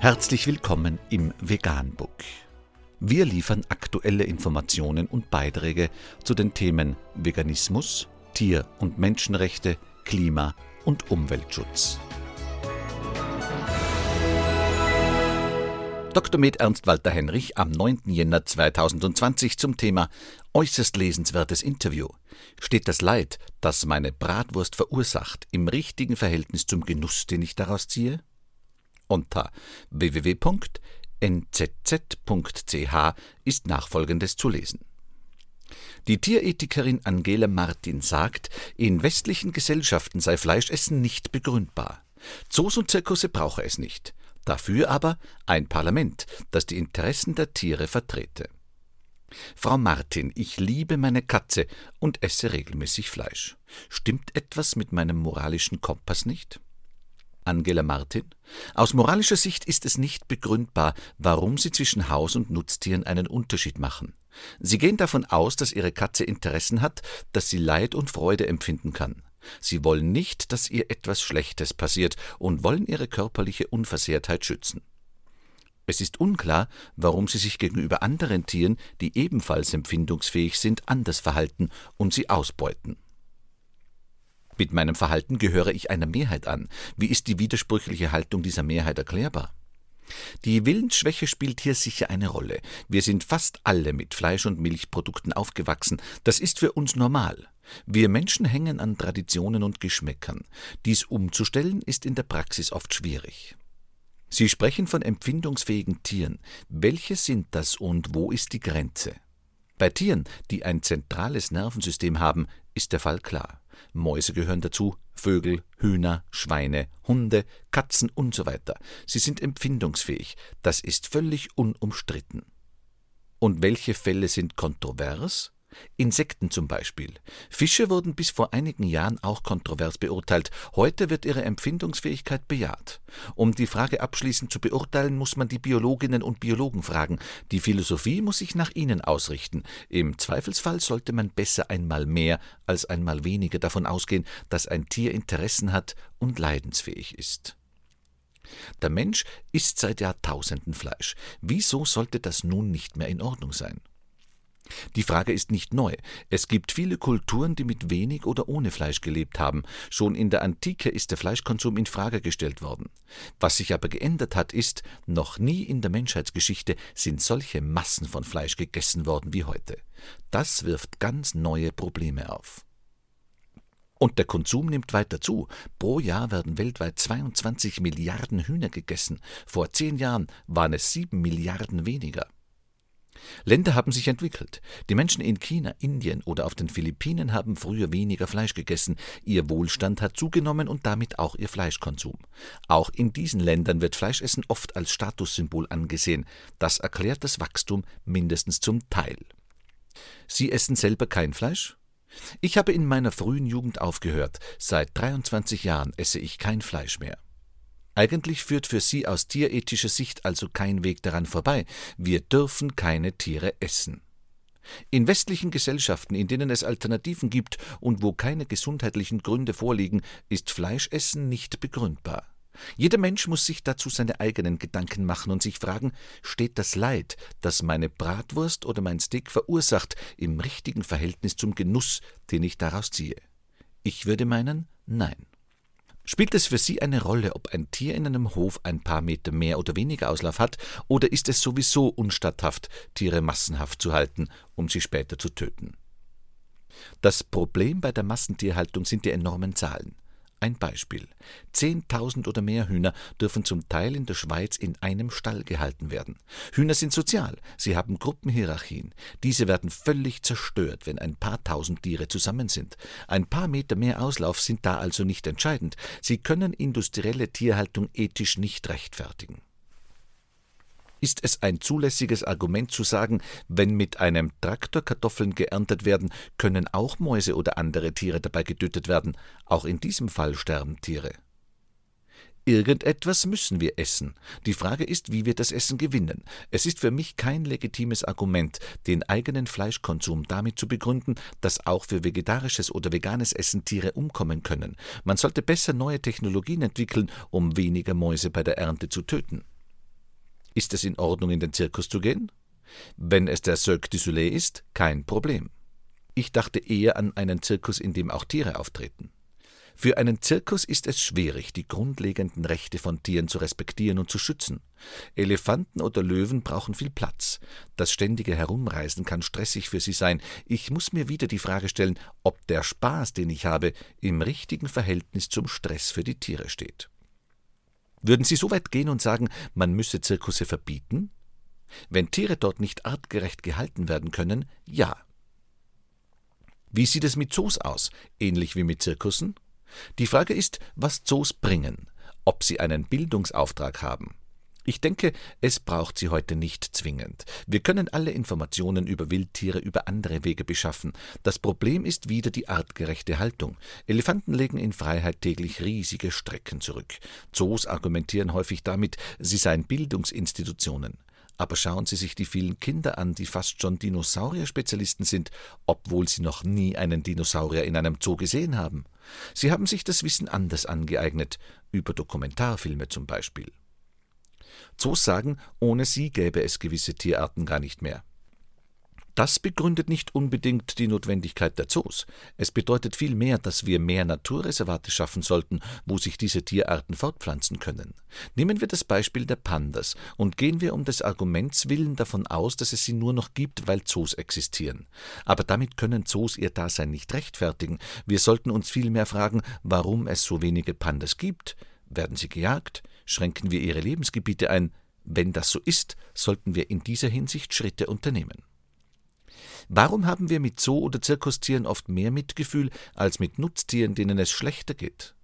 Herzlich willkommen im Veganbook. Wir liefern aktuelle Informationen und Beiträge zu den Themen Veganismus, Tier- und Menschenrechte, Klima- und Umweltschutz. Dr. Med Ernst Walter Henrich am 9. Jänner 2020 zum Thema Äußerst lesenswertes Interview. Steht das Leid, das meine Bratwurst verursacht, im richtigen Verhältnis zum Genuss, den ich daraus ziehe? Unter www.nzz.ch ist nachfolgendes zu lesen. Die Tierethikerin Angela Martin sagt, in westlichen Gesellschaften sei Fleischessen nicht begründbar. Zoos und Zirkusse brauche es nicht. Dafür aber ein Parlament, das die Interessen der Tiere vertrete. Frau Martin, ich liebe meine Katze und esse regelmäßig Fleisch. Stimmt etwas mit meinem moralischen Kompass nicht? Angela Martin. Aus moralischer Sicht ist es nicht begründbar, warum Sie zwischen Haus- und Nutztieren einen Unterschied machen. Sie gehen davon aus, dass Ihre Katze Interessen hat, dass sie Leid und Freude empfinden kann. Sie wollen nicht, dass ihr etwas Schlechtes passiert und wollen ihre körperliche Unversehrtheit schützen. Es ist unklar, warum sie sich gegenüber anderen Tieren, die ebenfalls empfindungsfähig sind, anders verhalten und sie ausbeuten. Mit meinem Verhalten gehöre ich einer Mehrheit an. Wie ist die widersprüchliche Haltung dieser Mehrheit erklärbar? Die Willensschwäche spielt hier sicher eine Rolle. Wir sind fast alle mit Fleisch- und Milchprodukten aufgewachsen. Das ist für uns normal. Wir Menschen hängen an Traditionen und Geschmäckern. Dies umzustellen ist in der Praxis oft schwierig. Sie sprechen von empfindungsfähigen Tieren. Welche sind das und wo ist die Grenze? Bei Tieren, die ein zentrales Nervensystem haben, ist der Fall klar. Mäuse gehören dazu, Vögel, Hühner, Schweine, Hunde, Katzen und so weiter. Sie sind empfindungsfähig. Das ist völlig unumstritten. Und welche Fälle sind kontrovers? Insekten zum Beispiel. Fische wurden bis vor einigen Jahren auch kontrovers beurteilt. Heute wird ihre Empfindungsfähigkeit bejaht. Um die Frage abschließend zu beurteilen, muss man die Biologinnen und Biologen fragen. Die Philosophie muss sich nach ihnen ausrichten. Im Zweifelsfall sollte man besser einmal mehr als einmal weniger davon ausgehen, dass ein Tier Interessen hat und leidensfähig ist. Der Mensch isst seit Jahrtausenden Fleisch. Wieso sollte das nun nicht mehr in Ordnung sein? Die Frage ist nicht neu. Es gibt viele Kulturen, die mit wenig oder ohne Fleisch gelebt haben. Schon in der Antike ist der Fleischkonsum in Frage gestellt worden. Was sich aber geändert hat, ist, noch nie in der Menschheitsgeschichte sind solche Massen von Fleisch gegessen worden wie heute. Das wirft ganz neue Probleme auf. Und der Konsum nimmt weiter zu. Pro Jahr werden weltweit 22 Milliarden Hühner gegessen. Vor zehn Jahren waren es sieben Milliarden weniger. Länder haben sich entwickelt. Die Menschen in China, Indien oder auf den Philippinen haben früher weniger Fleisch gegessen. Ihr Wohlstand hat zugenommen und damit auch ihr Fleischkonsum. Auch in diesen Ländern wird Fleischessen oft als Statussymbol angesehen. Das erklärt das Wachstum mindestens zum Teil. Sie essen selber kein Fleisch? Ich habe in meiner frühen Jugend aufgehört. Seit 23 Jahren esse ich kein Fleisch mehr. Eigentlich führt für sie aus tierethischer Sicht also kein Weg daran vorbei. Wir dürfen keine Tiere essen. In westlichen Gesellschaften, in denen es Alternativen gibt und wo keine gesundheitlichen Gründe vorliegen, ist Fleischessen nicht begründbar. Jeder Mensch muss sich dazu seine eigenen Gedanken machen und sich fragen, steht das Leid, das meine Bratwurst oder mein Steak verursacht, im richtigen Verhältnis zum Genuss, den ich daraus ziehe? Ich würde meinen, nein. Spielt es für Sie eine Rolle, ob ein Tier in einem Hof ein paar Meter mehr oder weniger Auslauf hat, oder ist es sowieso unstatthaft, Tiere massenhaft zu halten, um sie später zu töten? Das Problem bei der Massentierhaltung sind die enormen Zahlen. Ein Beispiel. Zehntausend oder mehr Hühner dürfen zum Teil in der Schweiz in einem Stall gehalten werden. Hühner sind sozial, sie haben Gruppenhierarchien. Diese werden völlig zerstört, wenn ein paar tausend Tiere zusammen sind. Ein paar Meter mehr Auslauf sind da also nicht entscheidend. Sie können industrielle Tierhaltung ethisch nicht rechtfertigen. Ist es ein zulässiges Argument zu sagen, wenn mit einem Traktor Kartoffeln geerntet werden, können auch Mäuse oder andere Tiere dabei getötet werden? Auch in diesem Fall sterben Tiere. Irgendetwas müssen wir essen. Die Frage ist, wie wir das Essen gewinnen. Es ist für mich kein legitimes Argument, den eigenen Fleischkonsum damit zu begründen, dass auch für vegetarisches oder veganes Essen Tiere umkommen können. Man sollte besser neue Technologien entwickeln, um weniger Mäuse bei der Ernte zu töten. Ist es in Ordnung, in den Zirkus zu gehen? Wenn es der Cirque du Soleil ist, kein Problem. Ich dachte eher an einen Zirkus, in dem auch Tiere auftreten. Für einen Zirkus ist es schwierig, die grundlegenden Rechte von Tieren zu respektieren und zu schützen. Elefanten oder Löwen brauchen viel Platz. Das ständige Herumreisen kann stressig für sie sein. Ich muss mir wieder die Frage stellen, ob der Spaß, den ich habe, im richtigen Verhältnis zum Stress für die Tiere steht. Würden Sie so weit gehen und sagen, man müsse Zirkusse verbieten? Wenn Tiere dort nicht artgerecht gehalten werden können, ja. Wie sieht es mit Zoos aus? Ähnlich wie mit Zirkussen? Die Frage ist, was Zoos bringen, ob sie einen Bildungsauftrag haben. Ich denke, es braucht sie heute nicht zwingend. Wir können alle Informationen über Wildtiere über andere Wege beschaffen. Das Problem ist wieder die artgerechte Haltung. Elefanten legen in Freiheit täglich riesige Strecken zurück. Zoos argumentieren häufig damit, sie seien Bildungsinstitutionen. Aber schauen Sie sich die vielen Kinder an, die fast schon Dinosaurier-Spezialisten sind, obwohl sie noch nie einen Dinosaurier in einem Zoo gesehen haben. Sie haben sich das Wissen anders angeeignet, über Dokumentarfilme zum Beispiel. Zoos sagen, ohne sie gäbe es gewisse Tierarten gar nicht mehr. Das begründet nicht unbedingt die Notwendigkeit der Zoos. Es bedeutet vielmehr, dass wir mehr Naturreservate schaffen sollten, wo sich diese Tierarten fortpflanzen können. Nehmen wir das Beispiel der Pandas und gehen wir um des Arguments willen davon aus, dass es sie nur noch gibt, weil Zoos existieren. Aber damit können Zoos ihr Dasein nicht rechtfertigen. Wir sollten uns vielmehr fragen, warum es so wenige Pandas gibt. Werden sie gejagt? Schränken wir ihre Lebensgebiete ein? Wenn das so ist, sollten wir in dieser Hinsicht Schritte unternehmen. Warum haben wir mit Zoo- oder Zirkustieren oft mehr Mitgefühl als mit Nutztieren, denen es schlechter geht?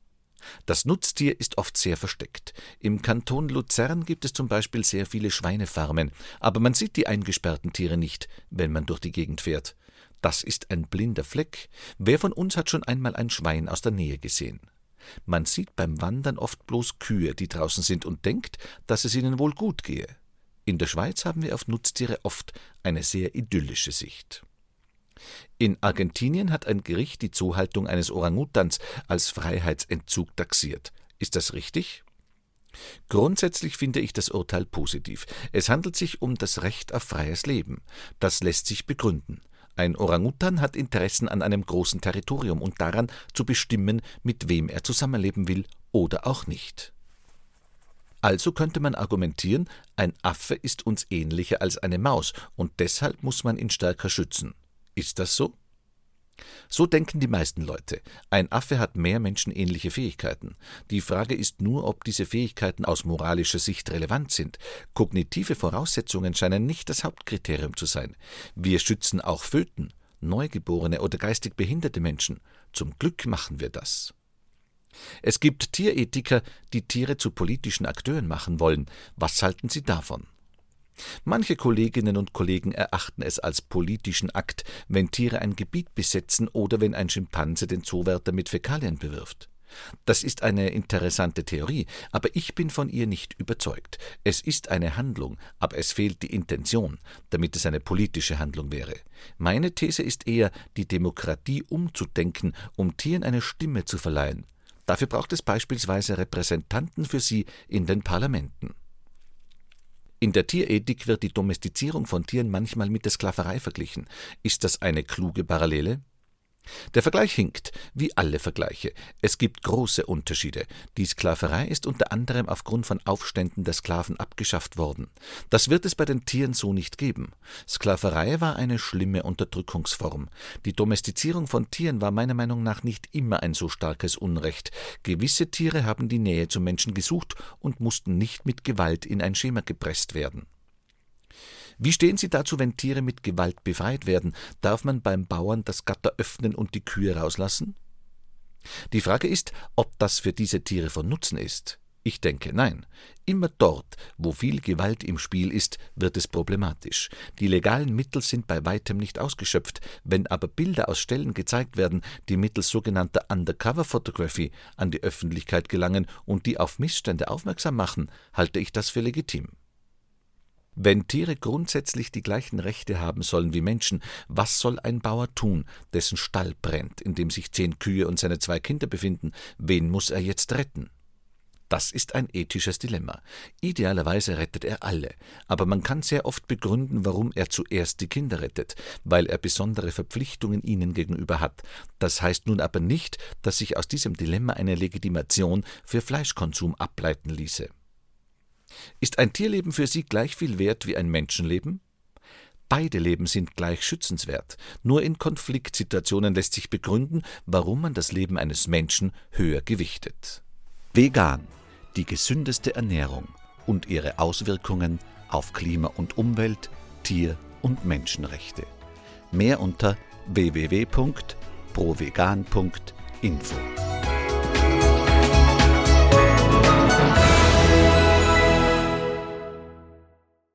Das Nutztier ist oft sehr versteckt. Im Kanton Luzern gibt es zum Beispiel sehr viele Schweinefarmen, aber man sieht die eingesperrten Tiere nicht, wenn man durch die Gegend fährt. Das ist ein blinder Fleck. Wer von uns hat schon einmal ein Schwein aus der Nähe gesehen? Man sieht beim Wandern oft bloß Kühe, die draußen sind, und denkt, dass es ihnen wohl gut gehe. In der Schweiz haben wir auf Nutztiere oft eine sehr idyllische Sicht. In Argentinien hat ein Gericht die Zuhaltung eines Orangutans als Freiheitsentzug taxiert. Ist das richtig? Grundsätzlich finde ich das Urteil positiv. Es handelt sich um das Recht auf freies Leben. Das lässt sich begründen. Ein Orangutan hat Interessen an einem großen Territorium und daran zu bestimmen, mit wem er zusammenleben will oder auch nicht. Also könnte man argumentieren, ein Affe ist uns ähnlicher als eine Maus, und deshalb muss man ihn stärker schützen. Ist das so? So denken die meisten Leute. Ein Affe hat mehr menschenähnliche Fähigkeiten. Die Frage ist nur, ob diese Fähigkeiten aus moralischer Sicht relevant sind. Kognitive Voraussetzungen scheinen nicht das Hauptkriterium zu sein. Wir schützen auch Föten, Neugeborene oder geistig behinderte Menschen. Zum Glück machen wir das. Es gibt Tierethiker, die Tiere zu politischen Akteuren machen wollen. Was halten Sie davon? Manche Kolleginnen und Kollegen erachten es als politischen Akt, wenn Tiere ein Gebiet besetzen oder wenn ein Schimpanse den Zoowärter mit Fäkalien bewirft. Das ist eine interessante Theorie, aber ich bin von ihr nicht überzeugt. Es ist eine Handlung, aber es fehlt die Intention, damit es eine politische Handlung wäre. Meine These ist eher, die Demokratie umzudenken, um Tieren eine Stimme zu verleihen. Dafür braucht es beispielsweise Repräsentanten für sie in den Parlamenten. In der Tierethik wird die Domestizierung von Tieren manchmal mit der Sklaverei verglichen. Ist das eine kluge Parallele? Der Vergleich hinkt, wie alle Vergleiche. Es gibt große Unterschiede. Die Sklaverei ist unter anderem aufgrund von Aufständen der Sklaven abgeschafft worden. Das wird es bei den Tieren so nicht geben. Sklaverei war eine schlimme Unterdrückungsform. Die Domestizierung von Tieren war meiner Meinung nach nicht immer ein so starkes Unrecht. Gewisse Tiere haben die Nähe zum Menschen gesucht und mussten nicht mit Gewalt in ein Schema gepresst werden. Wie stehen Sie dazu, wenn Tiere mit Gewalt befreit werden? Darf man beim Bauern das Gatter öffnen und die Kühe rauslassen? Die Frage ist, ob das für diese Tiere von Nutzen ist. Ich denke nein. Immer dort, wo viel Gewalt im Spiel ist, wird es problematisch. Die legalen Mittel sind bei weitem nicht ausgeschöpft. Wenn aber Bilder aus Stellen gezeigt werden, die mittels sogenannter Undercover Photography an die Öffentlichkeit gelangen und die auf Missstände aufmerksam machen, halte ich das für legitim. Wenn Tiere grundsätzlich die gleichen Rechte haben sollen wie Menschen, was soll ein Bauer tun, dessen Stall brennt, in dem sich zehn Kühe und seine zwei Kinder befinden? Wen muss er jetzt retten? Das ist ein ethisches Dilemma. Idealerweise rettet er alle, aber man kann sehr oft begründen, warum er zuerst die Kinder rettet, weil er besondere Verpflichtungen ihnen gegenüber hat. Das heißt nun aber nicht, dass sich aus diesem Dilemma eine Legitimation für Fleischkonsum ableiten ließe. Ist ein Tierleben für Sie gleich viel wert wie ein Menschenleben? Beide Leben sind gleich schützenswert. Nur in Konfliktsituationen lässt sich begründen, warum man das Leben eines Menschen höher gewichtet. Vegan, die gesündeste Ernährung und ihre Auswirkungen auf Klima und Umwelt, Tier- und Menschenrechte. Mehr unter www.provegan.info.